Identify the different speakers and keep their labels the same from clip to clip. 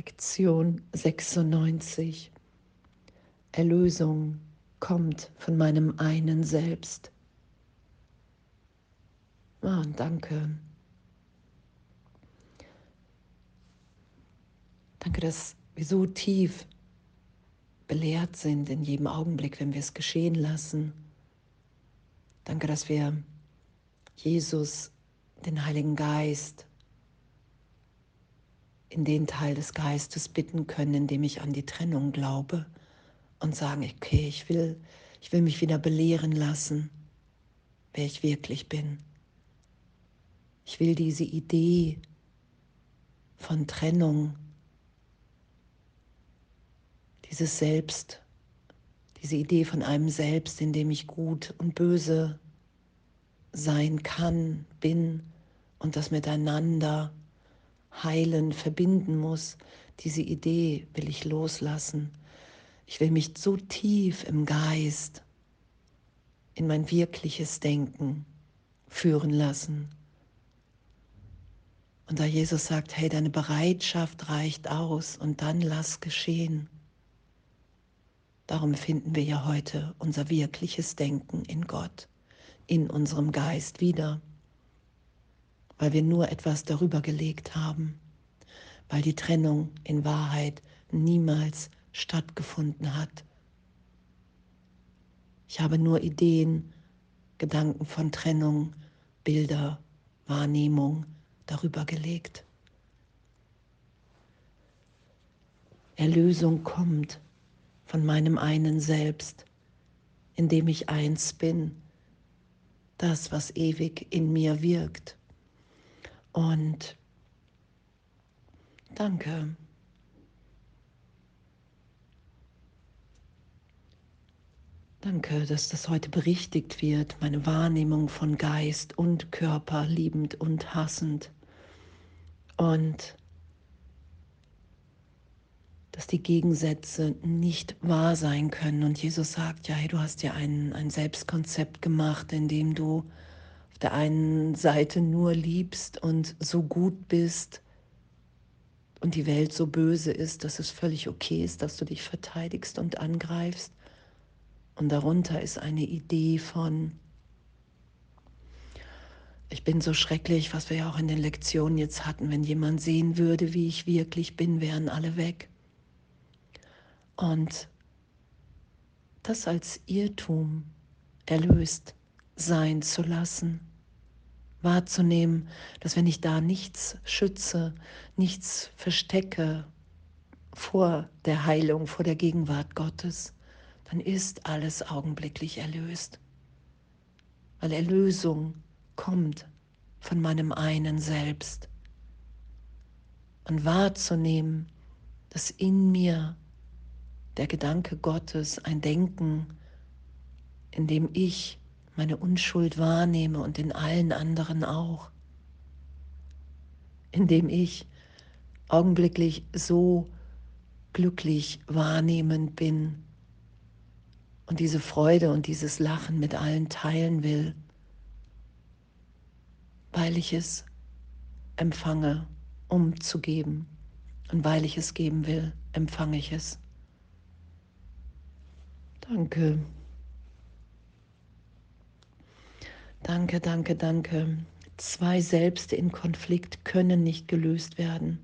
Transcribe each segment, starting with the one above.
Speaker 1: Lektion 96. Erlösung kommt von meinem einen Selbst. Oh, danke. Danke, dass wir so tief belehrt sind in jedem Augenblick, wenn wir es geschehen lassen. Danke, dass wir Jesus, den Heiligen Geist, in den Teil des Geistes bitten können, in dem ich an die Trennung glaube und sagen, okay, ich will, ich will mich wieder belehren lassen, wer ich wirklich bin. Ich will diese Idee von Trennung, dieses Selbst, diese Idee von einem Selbst, in dem ich gut und böse sein kann, bin und das miteinander heilen, verbinden muss. Diese Idee will ich loslassen. Ich will mich so tief im Geist in mein wirkliches Denken führen lassen. Und da Jesus sagt, hey, deine Bereitschaft reicht aus und dann lass geschehen. Darum finden wir ja heute unser wirkliches Denken in Gott, in unserem Geist wieder weil wir nur etwas darüber gelegt haben, weil die Trennung in Wahrheit niemals stattgefunden hat. Ich habe nur Ideen, Gedanken von Trennung, Bilder, Wahrnehmung darüber gelegt. Erlösung kommt von meinem einen Selbst, in dem ich eins bin, das, was ewig in mir wirkt. Und danke. Danke, dass das heute berichtigt wird, meine Wahrnehmung von Geist und Körper, liebend und hassend. Und dass die Gegensätze nicht wahr sein können. Und Jesus sagt, ja, hey, du hast ja ein, ein Selbstkonzept gemacht, in dem du der einen Seite nur liebst und so gut bist und die Welt so böse ist, dass es völlig okay ist, dass du dich verteidigst und angreifst. Und darunter ist eine Idee von, ich bin so schrecklich, was wir ja auch in den Lektionen jetzt hatten, wenn jemand sehen würde, wie ich wirklich bin, wären alle weg. Und das als Irrtum erlöst sein zu lassen wahrzunehmen, dass wenn ich da nichts schütze, nichts verstecke vor der Heilung, vor der Gegenwart Gottes, dann ist alles augenblicklich erlöst. Weil Erlösung kommt von meinem einen Selbst. Und wahrzunehmen, dass in mir der Gedanke Gottes ein Denken, in dem ich meine Unschuld wahrnehme und in allen anderen auch, indem ich augenblicklich so glücklich wahrnehmend bin und diese Freude und dieses Lachen mit allen teilen will, weil ich es empfange, um zu geben. Und weil ich es geben will, empfange ich es. Danke. Danke, danke, danke. Zwei Selbste in Konflikt können nicht gelöst werden.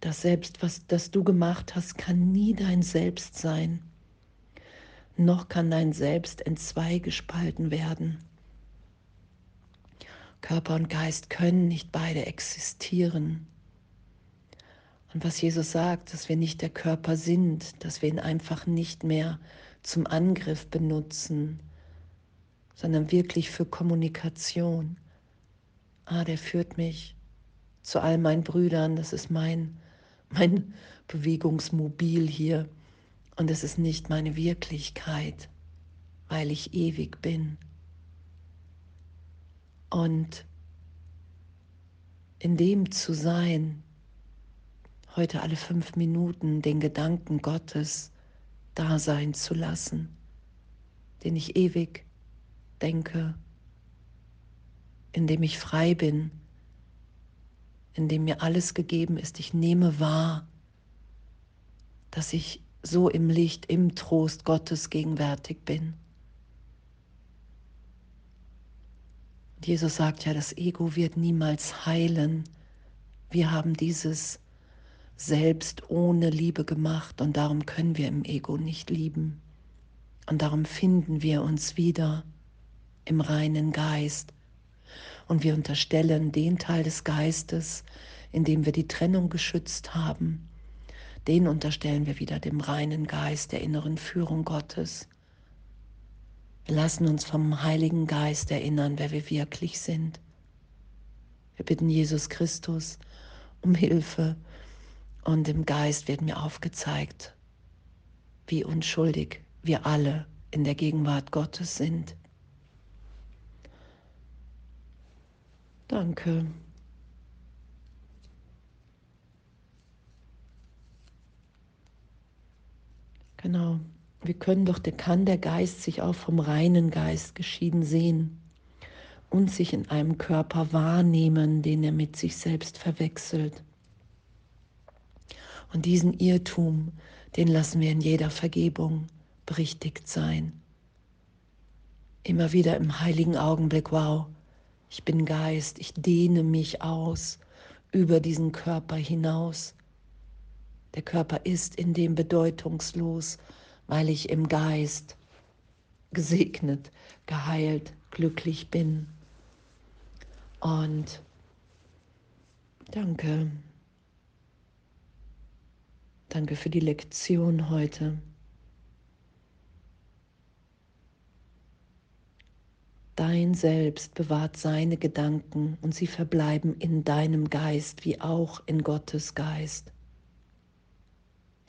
Speaker 1: Das Selbst, was das du gemacht hast, kann nie dein Selbst sein. Noch kann dein Selbst in zwei gespalten werden. Körper und Geist können nicht beide existieren. Und was Jesus sagt, dass wir nicht der Körper sind, dass wir ihn einfach nicht mehr zum Angriff benutzen, sondern wirklich für Kommunikation. Ah, der führt mich zu all meinen Brüdern, das ist mein, mein Bewegungsmobil hier und es ist nicht meine Wirklichkeit, weil ich ewig bin. Und in dem zu sein, heute alle fünf Minuten den Gedanken Gottes da sein zu lassen, den ich ewig denke, indem ich frei bin, in dem mir alles gegeben ist. Ich nehme wahr, dass ich so im Licht, im Trost Gottes gegenwärtig bin. Jesus sagt ja, das Ego wird niemals heilen. Wir haben dieses Selbst ohne Liebe gemacht und darum können wir im Ego nicht lieben. Und darum finden wir uns wieder im reinen Geist. Und wir unterstellen den Teil des Geistes, in dem wir die Trennung geschützt haben, den unterstellen wir wieder dem reinen Geist der inneren Führung Gottes. Wir lassen uns vom Heiligen Geist erinnern, wer wir wirklich sind. Wir bitten Jesus Christus um Hilfe und im Geist wird mir aufgezeigt, wie unschuldig wir alle in der Gegenwart Gottes sind. Danke. Genau. Wir können doch, kann der Geist sich auch vom reinen Geist geschieden sehen und sich in einem Körper wahrnehmen, den er mit sich selbst verwechselt. Und diesen Irrtum, den lassen wir in jeder Vergebung berichtigt sein. Immer wieder im heiligen Augenblick, wow, ich bin Geist, ich dehne mich aus über diesen Körper hinaus. Der Körper ist in dem bedeutungslos, weil ich im Geist gesegnet, geheilt, glücklich bin. Und danke. Danke für die Lektion heute. Dein Selbst bewahrt seine Gedanken und sie verbleiben in deinem Geist wie auch in Gottes Geist.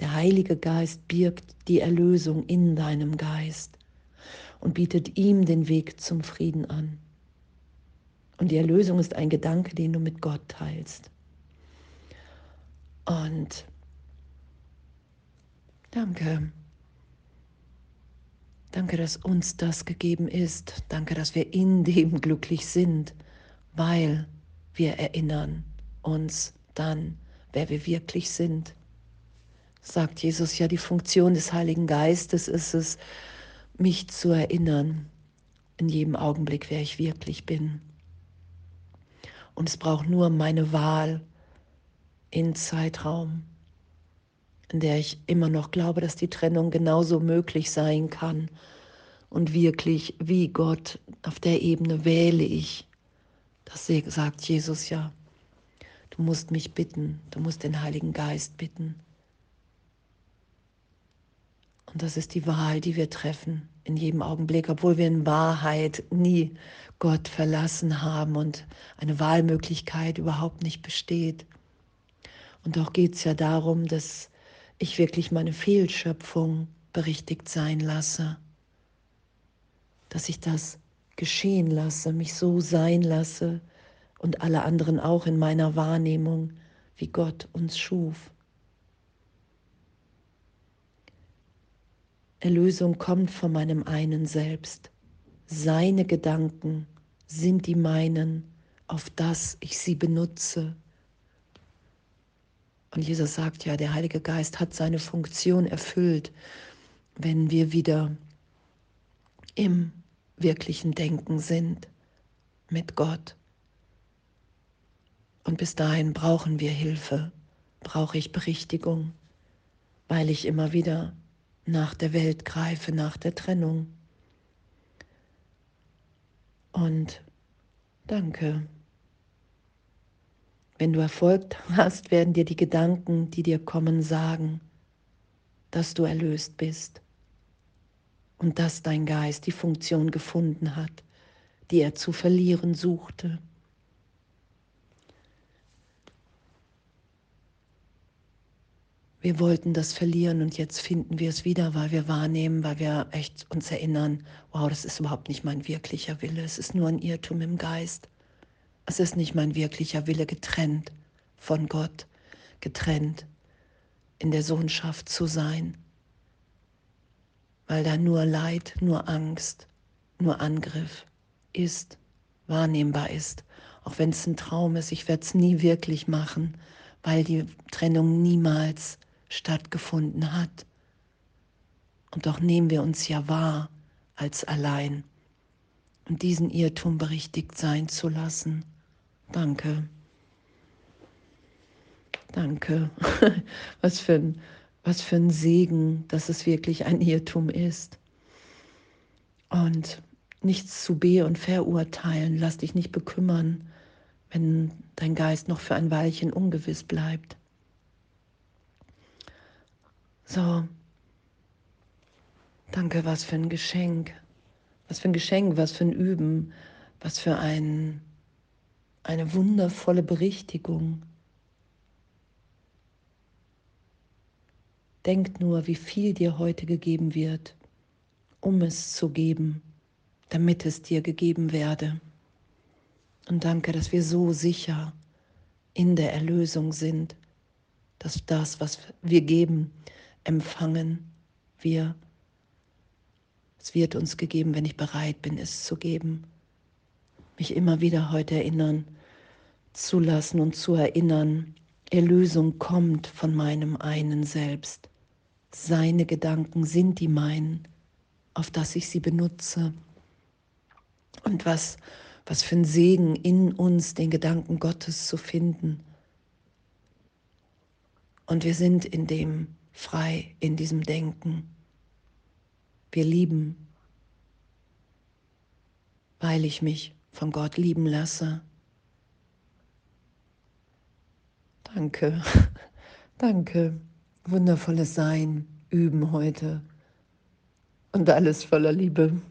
Speaker 1: Der Heilige Geist birgt die Erlösung in deinem Geist und bietet ihm den Weg zum Frieden an. Und die Erlösung ist ein Gedanke, den du mit Gott teilst. Und danke. Danke, dass uns das gegeben ist. Danke, dass wir in dem glücklich sind, weil wir erinnern uns dann, wer wir wirklich sind. Sagt Jesus ja, die Funktion des Heiligen Geistes ist es, mich zu erinnern, in jedem Augenblick, wer ich wirklich bin. Und es braucht nur meine Wahl in Zeitraum, in der ich immer noch glaube, dass die Trennung genauso möglich sein kann. Und wirklich, wie Gott, auf der Ebene wähle ich. Das sagt Jesus ja. Du musst mich bitten, du musst den Heiligen Geist bitten. Und das ist die Wahl, die wir treffen in jedem Augenblick, obwohl wir in Wahrheit nie Gott verlassen haben und eine Wahlmöglichkeit überhaupt nicht besteht. Und doch geht es ja darum, dass ich wirklich meine Fehlschöpfung berichtigt sein lasse, dass ich das geschehen lasse, mich so sein lasse und alle anderen auch in meiner Wahrnehmung, wie Gott uns schuf. Erlösung kommt von meinem einen Selbst. Seine Gedanken sind die meinen, auf das ich sie benutze und Jesus sagt ja, der Heilige Geist hat seine Funktion erfüllt, wenn wir wieder im wirklichen Denken sind mit Gott. Und bis dahin brauchen wir Hilfe, brauche ich Berichtigung, weil ich immer wieder nach der Welt greife, nach der Trennung. Und danke. Wenn du Erfolg hast, werden dir die Gedanken, die dir kommen, sagen, dass du erlöst bist und dass dein Geist die Funktion gefunden hat, die er zu verlieren suchte. Wir wollten das verlieren und jetzt finden wir es wieder, weil wir wahrnehmen, weil wir echt uns erinnern, wow, das ist überhaupt nicht mein wirklicher Wille, es ist nur ein Irrtum im Geist. Es ist nicht mein wirklicher Wille getrennt von Gott, getrennt in der Sohnschaft zu sein, weil da nur Leid, nur Angst, nur Angriff ist, wahrnehmbar ist, auch wenn es ein Traum ist, ich werde es nie wirklich machen, weil die Trennung niemals stattgefunden hat. Und doch nehmen wir uns ja wahr als allein. Und diesen Irrtum berichtigt sein zu lassen. Danke. Danke. Was für ein, was für ein Segen, dass es wirklich ein Irrtum ist. Und nichts zu be- und verurteilen. Lass dich nicht bekümmern, wenn dein Geist noch für ein Weilchen ungewiss bleibt. So, danke, was für ein Geschenk. Was für ein Geschenk, was für ein Üben, was für ein, eine wundervolle Berichtigung. Denk nur, wie viel dir heute gegeben wird, um es zu geben damit es dir gegeben werde. Und danke, dass wir so sicher in der Erlösung sind, dass das, was wir geben, empfangen wir. Es wird uns gegeben, wenn ich bereit bin, es zu geben. Mich immer wieder heute erinnern, zu lassen und zu erinnern, Erlösung kommt von meinem einen Selbst. Seine Gedanken sind die meinen, auf dass ich sie benutze. Und was, was für ein Segen in uns, den Gedanken Gottes zu finden. Und wir sind in dem frei, in diesem Denken. Wir lieben, weil ich mich von Gott lieben lasse. Danke, danke. Wundervolles Sein üben heute und alles voller Liebe.